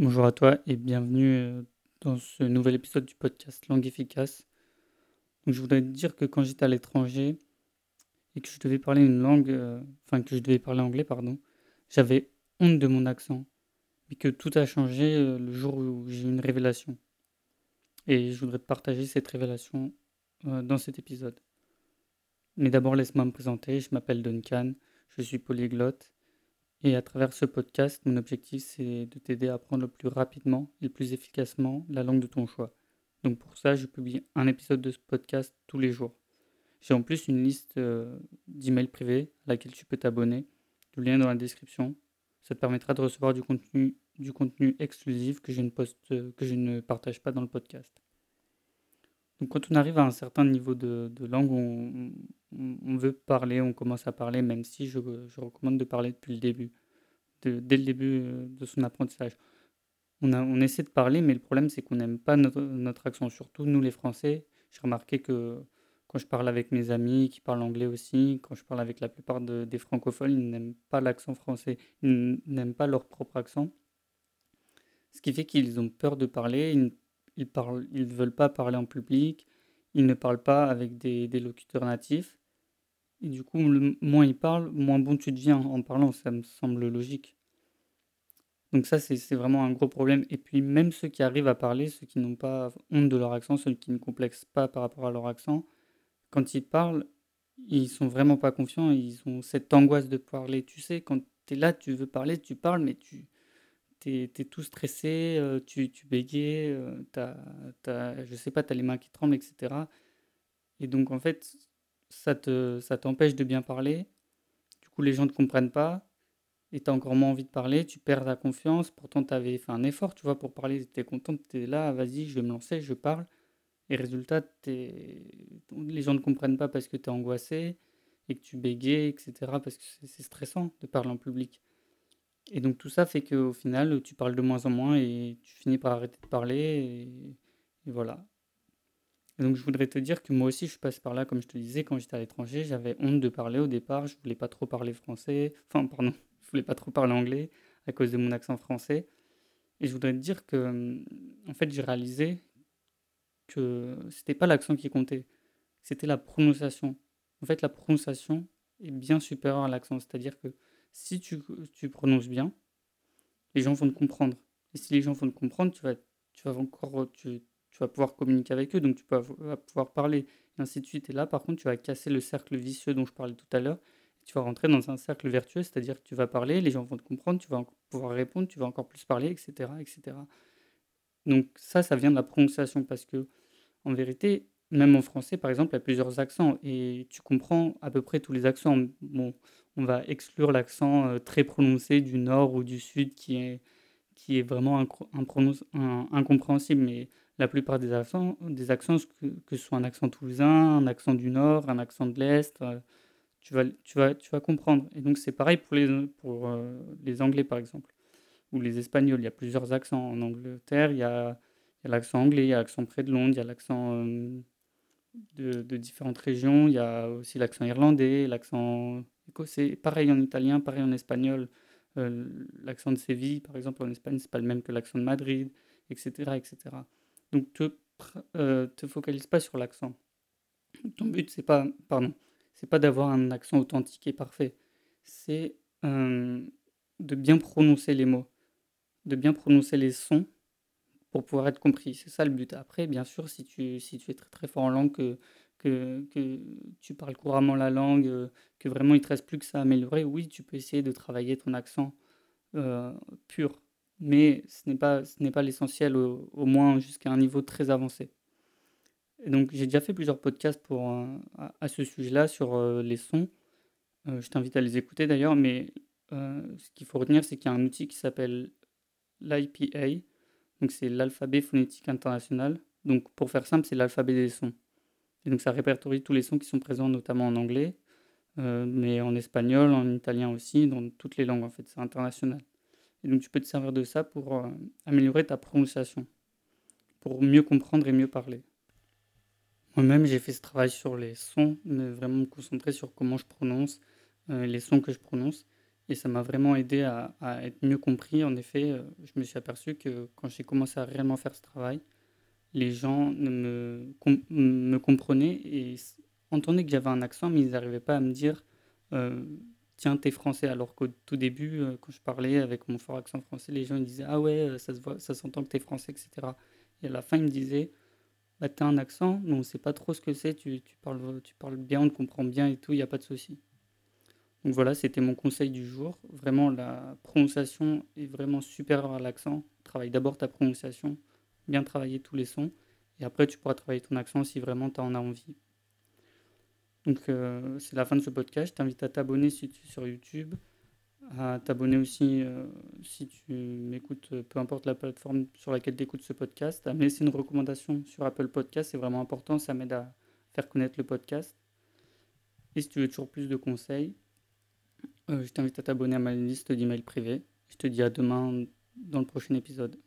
Bonjour à toi et bienvenue euh, dans ce nouvel épisode du podcast Langue efficace. Je voudrais te dire que quand j'étais à l'étranger et que je devais parler une langue, euh, enfin que je devais parler anglais, pardon, j'avais honte de mon accent, mais que tout a changé euh, le jour où j'ai eu une révélation. Et je voudrais te partager cette révélation dans cet épisode. Mais d'abord, laisse-moi me présenter. Je m'appelle Duncan, je suis polyglotte et à travers ce podcast, mon objectif, c'est de t'aider à apprendre le plus rapidement et le plus efficacement la langue de ton choix. Donc pour ça, je publie un épisode de ce podcast tous les jours. J'ai en plus une liste euh, d'emails privés à laquelle tu peux t'abonner. Le lien est dans la description. Ça te permettra de recevoir du contenu, du contenu exclusif que je, ne poste, que je ne partage pas dans le podcast. Donc quand on arrive à un certain niveau de, langue, on, veut parler, on commence à parler, même si je, recommande de parler depuis le début, dès le début euh, de son apprentissage. On essaie de parler, mais le problème c'est qu'on n'aime pas notre, accent, surtout nous les Français. J'ai remarqué que quand je parle avec mes amis qui parlent anglais aussi, quand je parle avec la plupart des francophones, ils n'aiment pas l'accent français, ils n'aiment pas leur propre accent. Ce qui fait qu'ils ont peur de parler, ils ils ne veulent pas parler en public, ils ne parlent pas avec des, locuteurs natifs. Et du coup, moins ils parlent, moins bon tu deviens en parlant, ça me semble logique. Donc ça, c'est vraiment un gros problème. Et puis même ceux qui arrivent à parler, ceux qui n'ont pas honte de leur accent, ceux qui ne complexent pas par rapport à leur accent, quand ils parlent, ils sont vraiment pas confiants, ils ont cette angoisse de parler. Tu sais, quand tu es là, tu veux parler, tu parles, mais tu, tu es, tout stressé, euh, tu, tu bégayes, euh, t'as, t'as, je sais pas, tu as les mains qui tremblent, etc. Et donc, en fait, ça, te, ça t'empêche de bien parler. Du coup, les gens ne te comprennent pas. Et tu as encore moins envie de parler, tu perds ta confiance. Pourtant, tu avais fait un effort, tu vois, pour parler. Es content, es là, vas-y, je vais me lancer, je parle. Et résultat, les gens ne comprennent pas parce que tu es angoissé et que tu bégayes, etc. Parce que c'est stressant de parler en public. Et donc tout ça fait qu'au final, tu parles de moins en moins et tu finis par arrêter de parler. Et, voilà. Donc je voudrais te dire que moi aussi, je passe par là, comme je te disais, quand j'étais à l'étranger, j'avais honte de parler au départ. Je voulais pas trop parler français. Enfin, pardon, je voulais pas trop parler anglais à cause de mon accent français. Et je voudrais te dire que, en fait, j'ai réalisé que c'était pas l'accent qui comptait, c'était la prononciation. En fait, la prononciation est bien supérieure à l'accent. C'est-à-dire que si tu, tu, prononces bien, les gens vont te comprendre. Et si les gens vont te comprendre, tu vas, tu vas encore, tu, tu vas pouvoir communiquer avec eux, donc tu vas pouvoir parler, et ainsi de suite. Et là, par contre, tu vas casser le cercle vicieux dont je parlais tout à l'heure. Tu vas rentrer dans un cercle vertueux, c'est-à-dire que tu vas parler, les gens vont te comprendre, tu vas pouvoir répondre, tu vas encore plus parler, etc., etc. Donc ça, ça vient de la prononciation, parce que en vérité, même en français, par exemple, il y a plusieurs accents et tu comprends à peu près tous les accents. Bon, on va exclure l'accent euh, très prononcé du nord ou du sud qui est, qui est vraiment incompréhensible, mais la plupart des accents, des accents que, que, ce soit un accent toulousain, un accent du nord, un accent de l'est, euh, tu, vas, tu, vas, tu vas comprendre. Et donc c'est pareil pour, les, pour euh, les anglais par exemple, ou les espagnols. Il y a plusieurs accents en Angleterre, il y a, l'accent anglais, il y a l'accent près de Londres, il y a l'accent de, différentes régions, il y a aussi l'accent irlandais, l'accent c'est pareil en italien, pareil en espagnol. Euh, l'accent de Séville, par exemple, en Espagne, c'est pas le même que l'accent de Madrid, etc. etc. Donc, te, euh, te focalise pas sur l'accent. Ton but, c'est pas, pardon, c'est pas d'avoir un accent authentique et parfait. C'est euh, de bien prononcer les mots, de bien prononcer les sons pour pouvoir être compris. C'est ça le but. Après, bien sûr, si tu, si tu es très très fort en langue, que, que, que, tu parles couramment la langue, euh, que vraiment il te reste plus que ça à améliorer, oui, tu peux essayer de travailler ton accent euh, pur. Mais ce n'est pas, pas l'essentiel, au, moins jusqu'à un niveau très avancé. Et donc j'ai déjà fait plusieurs podcasts pour, euh, à, ce sujet-là sur les sons. je t'invite à les écouter d'ailleurs, mais ce qu'il faut retenir, c'est qu'il y a un outil qui s'appelle l'IPA. Donc c'est l'alphabet phonétique international. Donc pour faire simple, c'est l'alphabet des sons. Et donc ça répertorie tous les sons qui sont présents notamment en anglais, euh, mais en espagnol, en italien aussi, dans toutes les langues en fait, c'est international. Et donc tu peux te servir de ça pour euh, améliorer ta prononciation, pour mieux comprendre et mieux parler. Moi-même, j'ai fait ce travail sur les sons, mais vraiment me concentrer sur comment je prononce, euh, les sons que je prononce. Et ça m'a vraiment aidé à, être mieux compris. En effet, euh, je me suis aperçu que quand j'ai commencé à réellement faire ce travail, les gens ne me, com- me comprenaient et entendaient que j'avais un accent, mais ils n'arrivaient pas à me dire euh, Tiens, t'es français. Alors qu'au tout début, euh, quand je parlais avec mon fort accent français, les gens disaient Ah ouais, ça se voit, ça s'entend que t'es français, etc. Et à la fin, ils me disaient Bah, t'as un accent, mais on sait pas trop ce que c'est, tu, tu parles, tu parles bien, on te comprend bien et tout, il n'y a pas de souci. Donc voilà, c'était mon conseil du jour. Vraiment, la prononciation est vraiment supérieure à l'accent. Travaille d'abord ta prononciation, bien travailler tous les sons, et après tu pourras travailler ton accent si vraiment tu en as envie. Donc euh, c'est la fin de ce podcast. Je t'invite à t'abonner si tu es sur YouTube, à t'abonner aussi euh, si tu m'écoutes, euh, peu importe la plateforme sur laquelle tu écoutes ce podcast, à me laisser une recommandation sur Apple Podcast, c'est vraiment important, ça m'aide à faire connaître le podcast. Et si tu veux toujours plus de conseils, je t'invite à t'abonner à ma liste d'emails privés. Je te dis à demain dans le prochain épisode.